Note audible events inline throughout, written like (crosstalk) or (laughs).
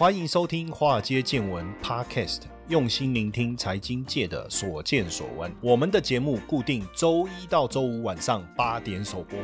欢迎收听《华尔街见闻》Podcast，用心聆听财经界的所见所闻。我们的节目固定周一到周五晚上八点首播。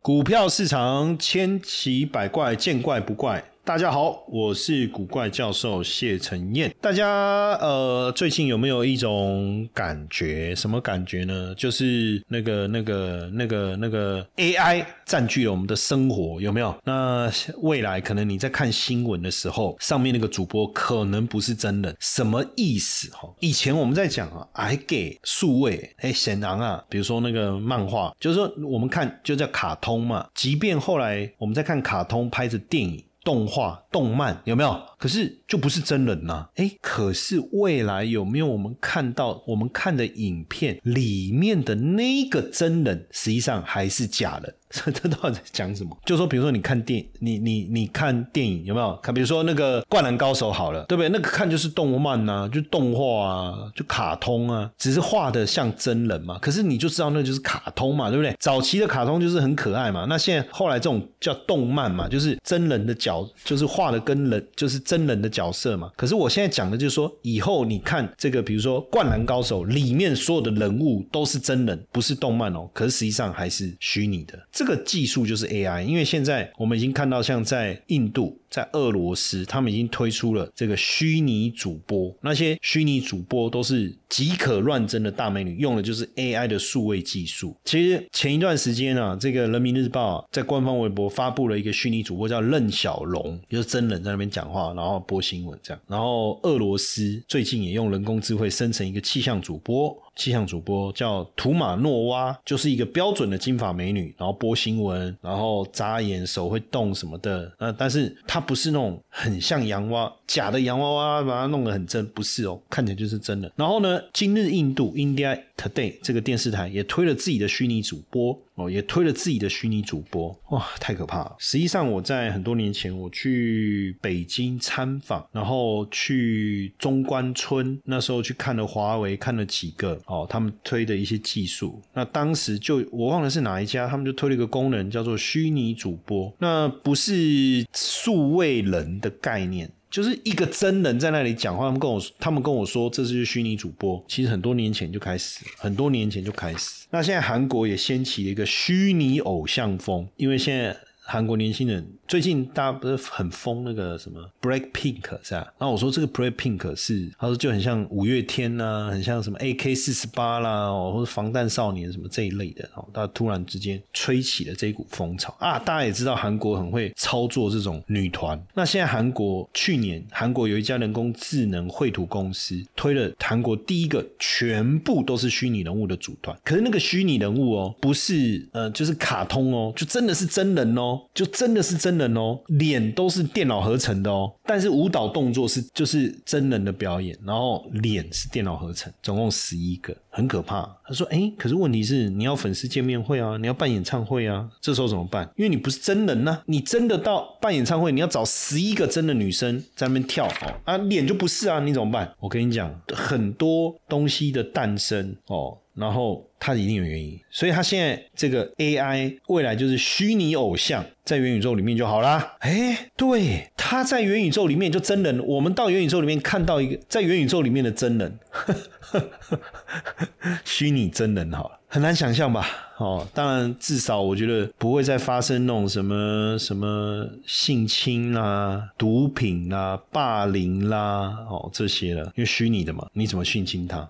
股票市场千奇百怪，见怪不怪。大家好，我是古怪教授谢承彦。大家呃，最近有没有一种感觉？什么感觉呢？就是那个、那个、那个、那个 AI 占据了我们的生活，有没有？那未来可能你在看新闻的时候，上面那个主播可能不是真人，什么意思？哈，以前我们在讲啊，还给数位，哎，显然啊，比如说那个漫画，就是说我们看就叫卡通嘛。即便后来我们在看卡通拍的电影。动画、动漫有没有？可是就不是真人呐。哎，可是未来有没有我们看到我们看的影片里面的那个真人，实际上还是假人？这 (laughs) 这到底在讲什么？就说，比如说你看电，你你你看电影有没有看？比如说那个《灌篮高手》好了，对不对？那个看就是动漫呐，就动画啊，就卡通啊，只是画的像真人嘛。可是你就知道那就是卡通嘛，对不对？早期的卡通就是很可爱嘛。那现在后来这种叫动漫嘛，就是真人的角，就是画的跟人，就是真人的角色嘛。可是我现在讲的就是说，以后你看这个，比如说《灌篮高手》里面所有的人物都是真人，不是动漫哦。可是实际上还是虚拟的。这个技术就是 AI，因为现在我们已经看到，像在印度、在俄罗斯，他们已经推出了这个虚拟主播。那些虚拟主播都是极可乱真的大美女，用的就是 AI 的数位技术。其实前一段时间啊，这个人民日报在官方微博发布了一个虚拟主播，叫任小龙，就是真人在那边讲话，然后播新闻这样。然后俄罗斯最近也用人工智慧生成一个气象主播。气象主播叫图马诺娃，就是一个标准的金发美女，然后播新闻，然后眨眼手会动什么的。呃，但是她不是那种很像洋娃娃假的洋娃娃，把它弄得很真，不是哦，看起来就是真的。然后呢，今日印度 India Today 这个电视台也推了自己的虚拟主播。哦，也推了自己的虚拟主播，哇，太可怕了！实际上，我在很多年前我去北京参访，然后去中关村，那时候去看了华为，看了几个哦，他们推的一些技术。那当时就我忘了是哪一家，他们就推了一个功能叫做虚拟主播，那不是数位人的概念。就是一个真人在那里讲话，他们跟我他们跟我说这是虚拟主播。其实很多年前就开始，很多年前就开始。那现在韩国也掀起了一个虚拟偶像风，因为现在。韩国年轻人最近大家不是很疯那个什么 Break Pink 是吧？然后我说这个 Break Pink 是，他说就很像五月天呐，很像什么 AK 四十八啦，哦或者防弹少年什么这一类的。哦，他突然之间吹起了这一股风潮啊！大家也知道韩国很会操作这种女团。那现在韩国去年韩国有一家人工智能绘图公司推了韩国第一个全部都是虚拟人物的组团，可是那个虚拟人物哦，不是呃就是卡通哦，就真的是真人哦。就真的是真人哦，脸都是电脑合成的哦，但是舞蹈动作是就是真人的表演，然后脸是电脑合成，总共十一个，很可怕。他说：“哎，可是问题是你要粉丝见面会啊，你要办演唱会啊，这时候怎么办？因为你不是真人呐，你真的到办演唱会，你要找十一个真的女生在那边跳哦，啊，脸就不是啊，你怎么办？我跟你讲，很多东西的诞生哦。”然后它一定有原因，所以它现在这个 AI 未来就是虚拟偶像在元宇宙里面就好啦。哎，对，他在元宇宙里面就真人，我们到元宇宙里面看到一个在元宇宙里面的真人，(laughs) 虚拟真人好了，很难想象吧？哦，当然至少我觉得不会再发生那种什么什么性侵啦、毒品啦、霸凌啦哦这些了，因为虚拟的嘛，你怎么性侵他？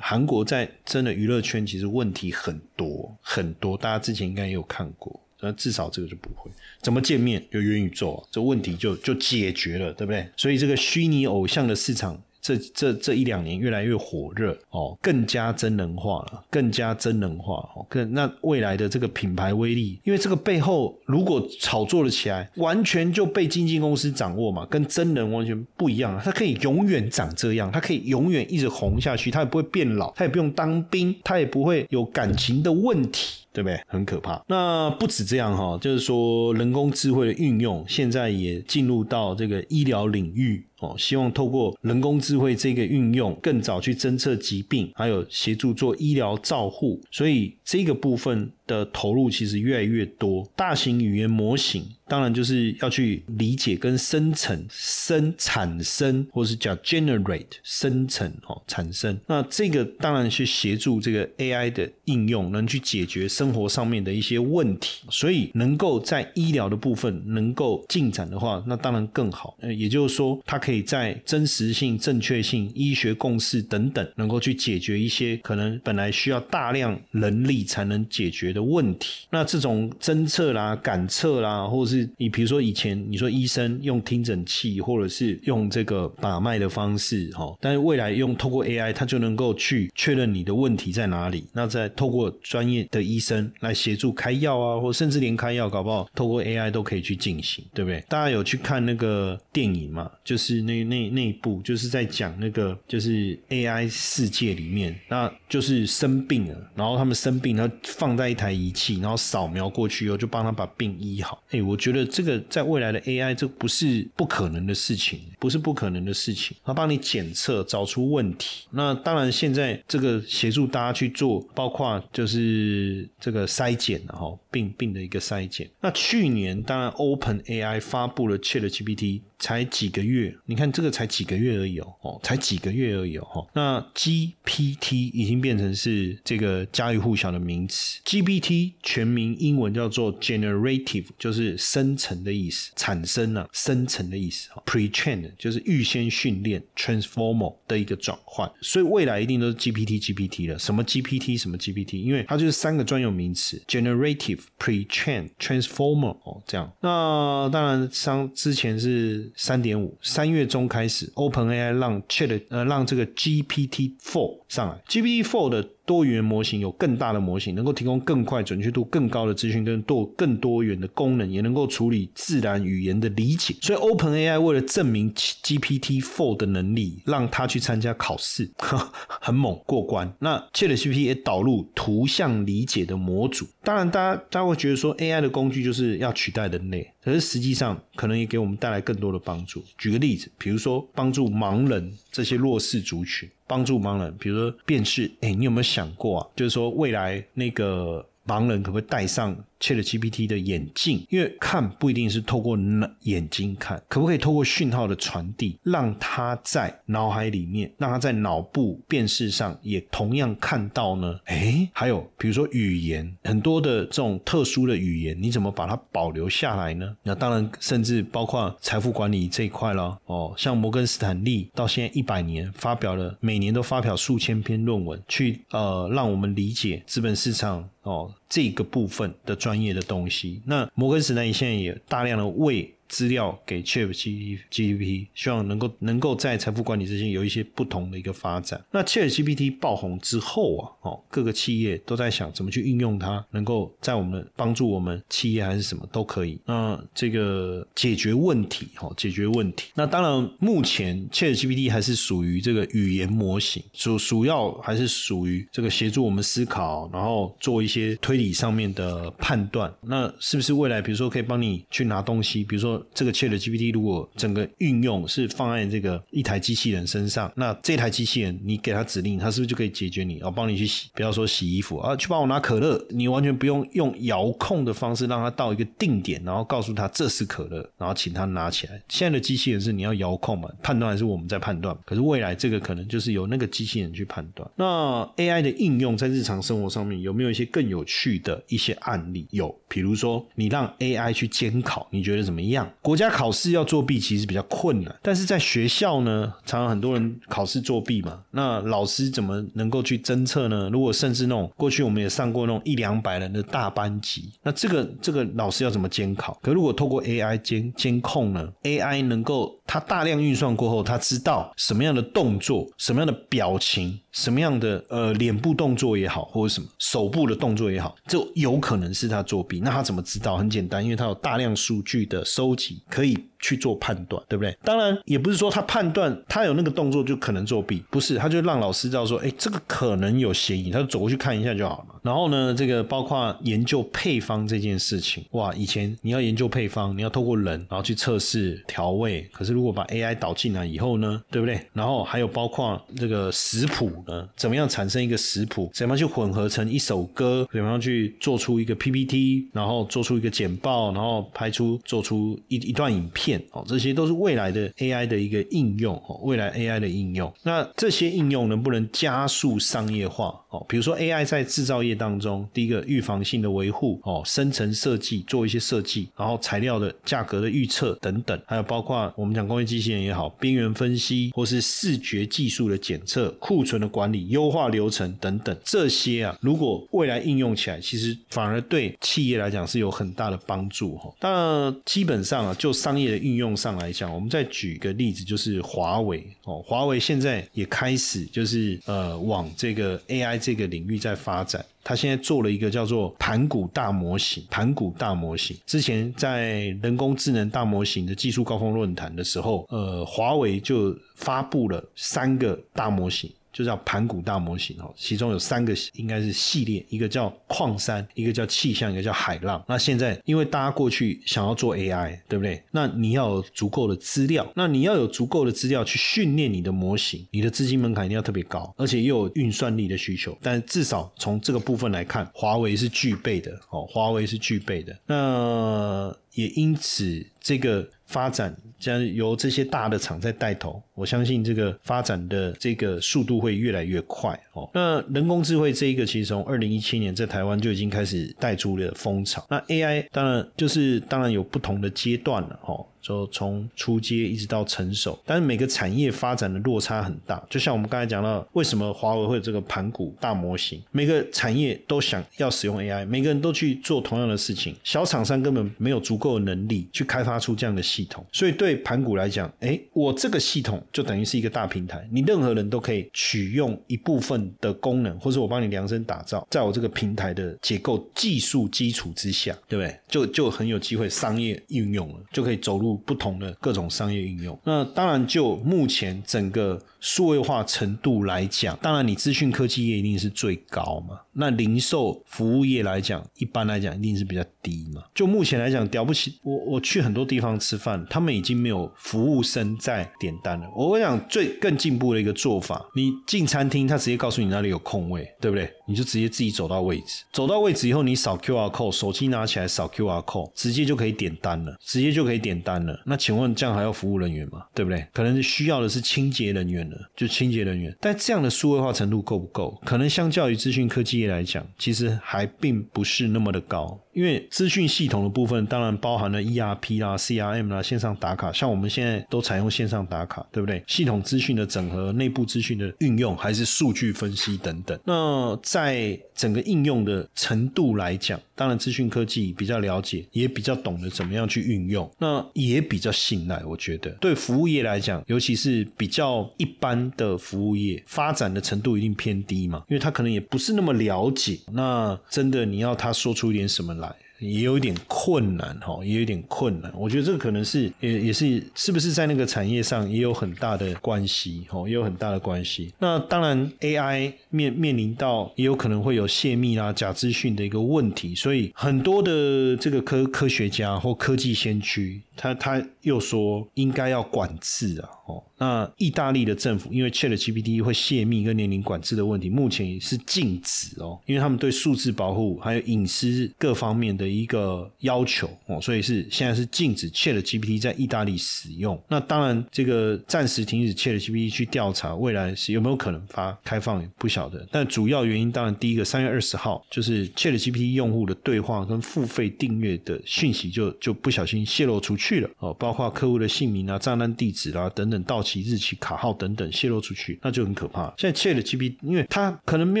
韩国在真的娱乐圈其实问题很多很多，大家之前应该也有看过，那至少这个就不会怎么见面就元宇宙，这问题就就解决了，对不对？所以这个虚拟偶像的市场。这这这一两年越来越火热哦，更加真人化了，更加真人化哦，更那未来的这个品牌威力，因为这个背后如果炒作了起来，完全就被经纪公司掌握嘛，跟真人完全不一样，它可以永远长这样，它可以永远一直红下去，它也不会变老，它也不用当兵，它也不会有感情的问题。对不对？很可怕。那不止这样哈，就是说人工智慧的运用，现在也进入到这个医疗领域哦。希望透过人工智慧这个运用，更早去侦测疾病，还有协助做医疗照护。所以这个部分。的投入其实越来越多，大型语言模型。当然就是要去理解跟生成、生产生，或是叫 generate 生成哦，产生。那这个当然去协助这个 AI 的应用，能去解决生活上面的一些问题。所以能够在医疗的部分能够进展的话，那当然更好。呃，也就是说，它可以在真实性、正确性、医学共识等等，能够去解决一些可能本来需要大量人力才能解决的问题。那这种侦测啦、感测啦，或者是你比如说以前你说医生用听诊器或者是用这个把脉的方式哈，但是未来用透过 AI，它就能够去确认你的问题在哪里。那再透过专业的医生来协助开药啊，或甚至连开药搞不好透过 AI 都可以去进行，对不对？大家有去看那个电影嘛？就是那那那一部就是在讲那个就是 AI 世界里面，那就是生病了，然后他们生病，然后放在一台仪器，然后扫描过去以后就帮他把病医好。哎，我觉得这个在未来的 AI，这不是不可能的事情，不是不可能的事情。他帮你检测，找出问题。那当然，现在这个协助大家去做，包括就是这个筛检，然后病病的一个筛检。那去年当然 Open AI 发布了 Chat GPT。才几个月，你看这个才几个月而已哦，哦，才几个月而已哦。那 GPT 已经变成是这个家喻户晓的名词。GPT GPT 全名英文叫做 Generative，就是生成的意思，产生了生成的意思。Pre-trained 就是预先训练，Transformer 的一个转换。所以未来一定都是 GPT，GPT 了。什么 GPT，什么 GPT？因为它就是三个专有名词：Generative、Pre-trained、Transformer 哦，这样。那当然，像之前是。三点五，三月中开始，Open AI 让 Chat 呃让这个 GPT Four 上来，GPT Four 的。多元模型有更大的模型，能够提供更快、准确度更高的资讯，跟多更多元的功能，也能够处理自然语言的理解。所以，OpenAI 为了证明 GPT Four 的能力，让他去参加考试，(laughs) 很猛过关。那 ChatGPT 也导入图像理解的模组。当然，大家大家会觉得说，AI 的工具就是要取代人类，可是实际上可能也给我们带来更多的帮助。举个例子，比如说帮助盲人这些弱势族群。帮助盲人，比如说辨识，哎，你有没有想过啊？就是说未来那个盲人可不可以带上？Chat GPT 的眼镜，因为看不一定是透过眼睛看，可不可以透过讯号的传递，让他在脑海里面，让他在脑部辨识上也同样看到呢？哎，还有比如说语言，很多的这种特殊的语言，你怎么把它保留下来呢？那当然，甚至包括财富管理这一块了。哦，像摩根斯坦利到现在一百年，发表了每年都发表数千篇论文，去呃让我们理解资本市场哦这个部分的专。业的东西，那摩根士丹利现在也大量的为。资料给 Chat GPT，希望能够能够在财富管理之间有一些不同的一个发展。那 Chat GPT 爆红之后啊，哦，各个企业都在想怎么去运用它，能够在我们帮助我们企业还是什么都可以。那这个解决问题，哈，解决问题。那当然，目前 Chat GPT 还是属于这个语言模型，主主要还是属于这个协助我们思考，然后做一些推理上面的判断。那是不是未来，比如说可以帮你去拿东西，比如说。这个 Chat GPT 如果整个运用是放在这个一台机器人身上，那这台机器人你给它指令，它是不是就可以解决你？哦，帮你去洗，不要说洗衣服啊，去帮我拿可乐，你完全不用用遥控的方式让它到一个定点，然后告诉他这是可乐，然后请他拿起来。现在的机器人是你要遥控嘛，判断还是我们在判断？可是未来这个可能就是由那个机器人去判断。那 AI 的应用在日常生活上面有没有一些更有趣的一些案例？有，比如说你让 AI 去监考，你觉得怎么样？国家考试要作弊其实比较困难，但是在学校呢，常常很多人考试作弊嘛。那老师怎么能够去侦测呢？如果甚至那种过去我们也上过那种一两百人的大班级，那这个这个老师要怎么监考？可如果透过 AI 监监控呢？AI 能够它大量运算过后，它知道什么样的动作、什么样的表情、什么样的呃脸部动作也好，或者什么手部的动作也好，就有可能是他作弊。那他怎么知道？很简单，因为他有大量数据的收集。可以去做判断，对不对？当然也不是说他判断他有那个动作就可能作弊，不是，他就让老师知道说，哎，这个可能有嫌疑，他就走过去看一下就好了。然后呢，这个包括研究配方这件事情，哇，以前你要研究配方，你要透过人然后去测试调味，可是如果把 AI 导进来以后呢，对不对？然后还有包括这个食谱呢，怎么样产生一个食谱，怎么样去混合成一首歌，怎么样去做出一个 PPT，然后做出一个简报，然后拍出做出一一段影片，哦，这些都是未来的 AI 的一个应用，哦，未来 AI 的应用。那这些应用能不能加速商业化？哦，比如说 AI 在制造业当中，第一个预防性的维护，哦，深层设计做一些设计，然后材料的价格的预测等等，还有包括我们讲工业机器人也好，边缘分析或是视觉技术的检测、库存的管理、优化流程等等，这些啊，如果未来应用起来，其实反而对企业来讲是有很大的帮助哈。但基本上啊，就商业的运用上来讲，我们再举个例子，就是华为哦，华为现在也开始就是呃往这个 AI。这个领域在发展，他现在做了一个叫做盘古大模型。盘古大模型之前在人工智能大模型的技术高峰论坛的时候，呃，华为就发布了三个大模型。就叫盘古大模型哦，其中有三个应该是系列，一个叫矿山，一个叫气象，一个叫海浪。那现在因为大家过去想要做 AI，对不对？那你要有足够的资料，那你要有足够的资料去训练你的模型，你的资金门槛一定要特别高，而且又有运算力的需求。但至少从这个部分来看，华为是具备的哦，华为是具备的。那也因此这个。发展将由这些大的厂在带头，我相信这个发展的这个速度会越来越快哦。那人工智慧这一个，其实从二零一七年在台湾就已经开始带出了风潮。那 AI 当然就是当然有不同的阶段了哦。就从初阶一直到成熟，但是每个产业发展的落差很大。就像我们刚才讲到，为什么华为会有这个盘古大模型？每个产业都想要使用 AI，每个人都去做同样的事情，小厂商根本没有足够的能力去开发出这样的系统。所以对盘古来讲，哎，我这个系统就等于是一个大平台，你任何人都可以取用一部分的功能，或者我帮你量身打造，在我这个平台的结构技术基础之下，对不对？就就很有机会商业运用了，就可以走入。不同的各种商业应用，那当然就目前整个。数位化程度来讲，当然你资讯科技业一定是最高嘛。那零售服务业来讲，一般来讲一定是比较低嘛。就目前来讲，了不起，我我去很多地方吃饭，他们已经没有服务生在点单了。我讲最更进步的一个做法，你进餐厅，他直接告诉你那里有空位，对不对？你就直接自己走到位置，走到位置以后，你扫 Q R code，手机拿起来扫 Q R code，直接就可以点单了，直接就可以点单了。那请问这样还要服务人员吗？对不对？可能是需要的是清洁人员了。就清洁人员，但这样的数位化程度够不够？可能相较于资讯科技来讲，其实还并不是那么的高。因为资讯系统的部分，当然包含了 ERP 啦、CRM 啦、线上打卡，像我们现在都采用线上打卡，对不对？系统资讯的整合、内部资讯的运用，还是数据分析等等。那在整个应用的程度来讲，当然资讯科技比较了解，也比较懂得怎么样去运用，那也比较信赖。我觉得对服务业来讲，尤其是比较一般的服务业，发展的程度一定偏低嘛，因为他可能也不是那么了解。那真的你要他说出一点什么呢？也有一点困难哈，也有点困难。我觉得这个可能是也也是是不是在那个产业上也有很大的关系哈，也有很大的关系。那当然 AI 面面临到也有可能会有泄密啦、假资讯的一个问题，所以很多的这个科科学家或科技先驱，他他又说应该要管制啊。哦，那意大利的政府因为 ChatGPT 会泄密跟年龄管制的问题，目前是禁止哦，因为他们对数字保护还有隐私各方面的一个要求哦，所以是现在是禁止 ChatGPT 在意大利使用。那当然，这个暂时停止 ChatGPT 去调查，未来是有没有可能发开放，不晓得。但主要原因当然，第一个三月二十号就是 ChatGPT 用户的对话跟付费订阅的讯息就就不小心泄露出去了哦，包括客户的姓名啊、账单地址啦等等。到期日期、卡号等等泄露出去，那就很可怕。现在 Chat GPT，因为它可能没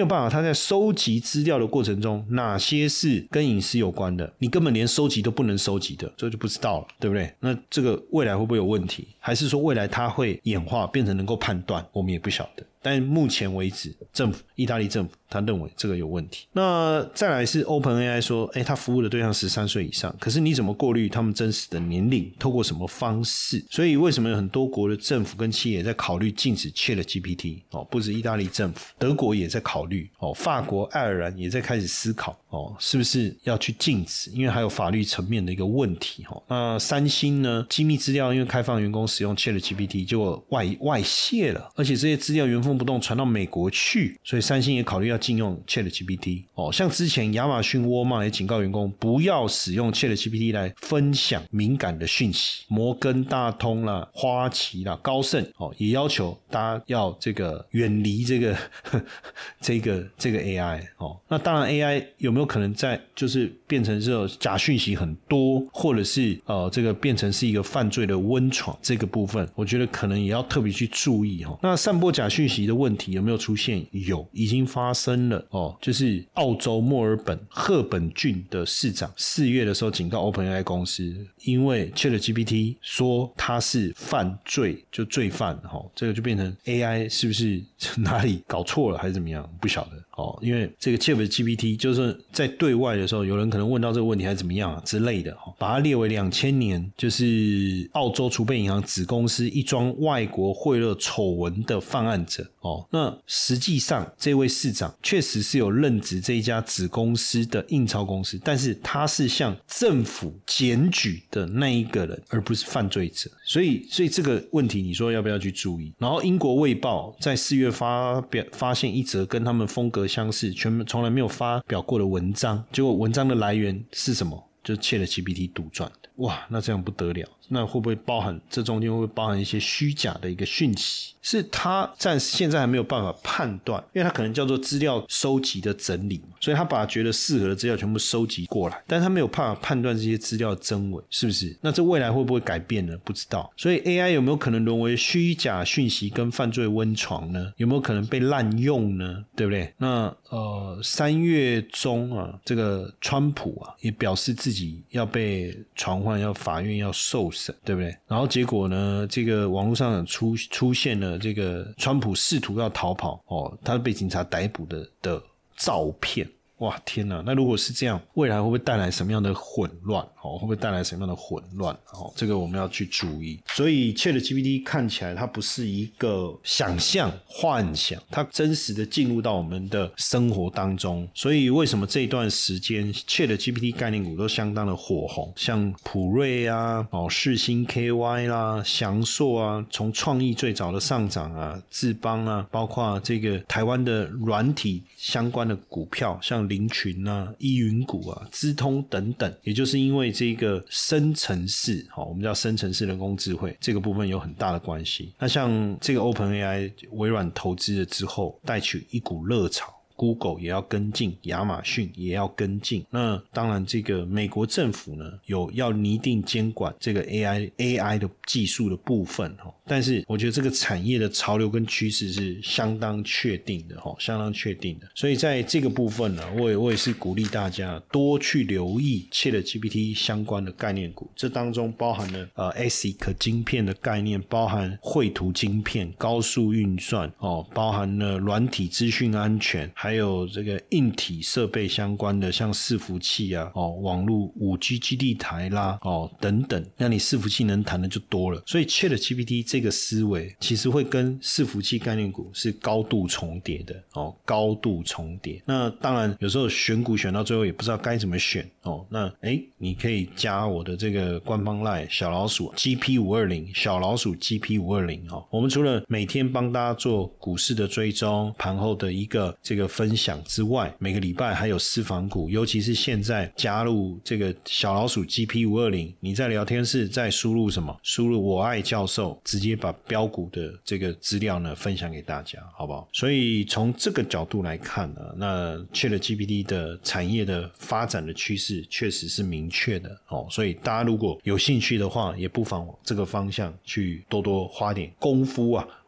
有办法，它在收集资料的过程中，哪些是跟隐私有关的，你根本连收集都不能收集的，这就不知道了，对不对？那这个未来会不会有问题？还是说未来它会演化变成能够判断？我们也不晓得。但目前为止，政府意大利政府他认为这个有问题。那再来是 Open AI 说，哎，他服务的对象十三岁以上，可是你怎么过滤他们真实的年龄？透过什么方式？所以为什么有很多国的政府跟企业在考虑禁止 Chat GPT？哦，不止意大利政府，德国也在考虑。哦，法国、爱尔兰也在开始思考。哦，是不是要去禁止？因为还有法律层面的一个问题。哈，那三星呢？机密资料因为开放员工使用 Chat GPT 就外外泄了，而且这些资料原封动不动传到美国去，所以三星也考虑要禁用 Chat GPT。哦，像之前亚马逊、沃尔玛也警告员工不要使用 Chat GPT 来分享敏感的讯息。摩根大通啦、花旗啦、高盛哦，也要求大家要这个远离这个 (laughs) 这个这个 AI。哦，那当然 AI 有没有？可能在就是变成这种假讯息很多，或者是呃这个变成是一个犯罪的温床，这个部分我觉得可能也要特别去注意哈。那散播假讯息的问题有没有出现？有，已经发生了哦。就是澳洲墨尔本赫本郡的市长四月的时候警告 OpenAI 公司，因为 ChatGPT 说他是犯罪就罪犯哈，这个就变成 AI 是不是 (laughs) 哪里搞错了还是怎么样？不晓得。哦，因为这个 Chat GPT 就是在对外的时候，有人可能问到这个问题还是怎么样啊之类的，哈，把它列为两千年就是澳洲储备银行子公司一桩外国贿赂丑闻的犯案者。哦，那实际上这位市长确实是有任职这一家子公司的印钞公司，但是他是向政府检举的那一个人，而不是犯罪者。所以，所以这个问题，你说要不要去注意？然后，英国卫报在四月发表发现一则跟他们风格。相似，全从来没有发表过的文章，结果文章的来源是什么？就窃了 GPT 杜撰的，哇，那这样不得了。那会不会包含这中间会不会包含一些虚假的一个讯息？是他暂时现在还没有办法判断，因为他可能叫做资料收集的整理嘛，所以他把觉得适合的资料全部收集过来，但他没有办法判断这些资料的真伪是不是？那这未来会不会改变呢？不知道。所以 AI 有没有可能沦为虚假讯息跟犯罪温床呢？有没有可能被滥用呢？对不对？那呃，三月中啊，这个川普啊也表示自己要被传唤，要法院要受对不对？然后结果呢？这个网络上出出现了这个川普试图要逃跑哦，他被警察逮捕的的照片。哇天哪！那如果是这样，未来会不会带来什么样的混乱？哦，会不会带来什么样的混乱？哦，这个我们要去注意。所以，Chat GPT 看起来它不是一个想象、幻想，它真实的进入到我们的生活当中。所以，为什么这段时间 Chat GPT 概念股都相当的火红？像普瑞啊、哦世新 KY 啦、翔硕啊，从创意最早的上涨啊，智邦啊，包括这个台湾的软体相关的股票，像。林群啊、依云谷啊、资通等等，也就是因为这个深层式，好，我们叫深层式人工智慧这个部分有很大的关系。那像这个 Open AI，微软投资了之后，带去一股热潮。Google 也要跟进，亚马逊也要跟进。那当然，这个美国政府呢，有要拟定监管这个 AI AI 的技术的部分哈。但是，我觉得这个产业的潮流跟趋势是相当确定的哈，相当确定的。所以，在这个部分呢，我也我也是鼓励大家多去留意 ChatGPT 相关的概念股。这当中包含了呃 ASIC 晶片的概念，包含绘图晶片、高速运算哦，包含了软体资讯安全，还有这个硬体设备相关的，像伺服器啊，哦，网络五 G 基地台啦，哦，等等，那你伺服器能谈的就多了。所以 Chat GPT 这个思维，其实会跟伺服器概念股是高度重叠的，哦，高度重叠。那当然，有时候选股选到最后也不知道该怎么选，哦，那哎，你可以加我的这个官方 line 小老鼠 GP 五二零，小老鼠 GP 五二零，哦，我们除了每天帮大家做股市的追踪，盘后的一个这个。分享之外，每个礼拜还有私房股，尤其是现在加入这个小老鼠 GP 五二零，你在聊天室再输入什么？输入我爱教授，直接把标股的这个资料呢分享给大家，好不好？所以从这个角度来看呢，那 Chat GPT 的产业的发展的趋势确实是明确的哦。所以大家如果有兴趣的话，也不妨往这个方向去多多花点功夫啊，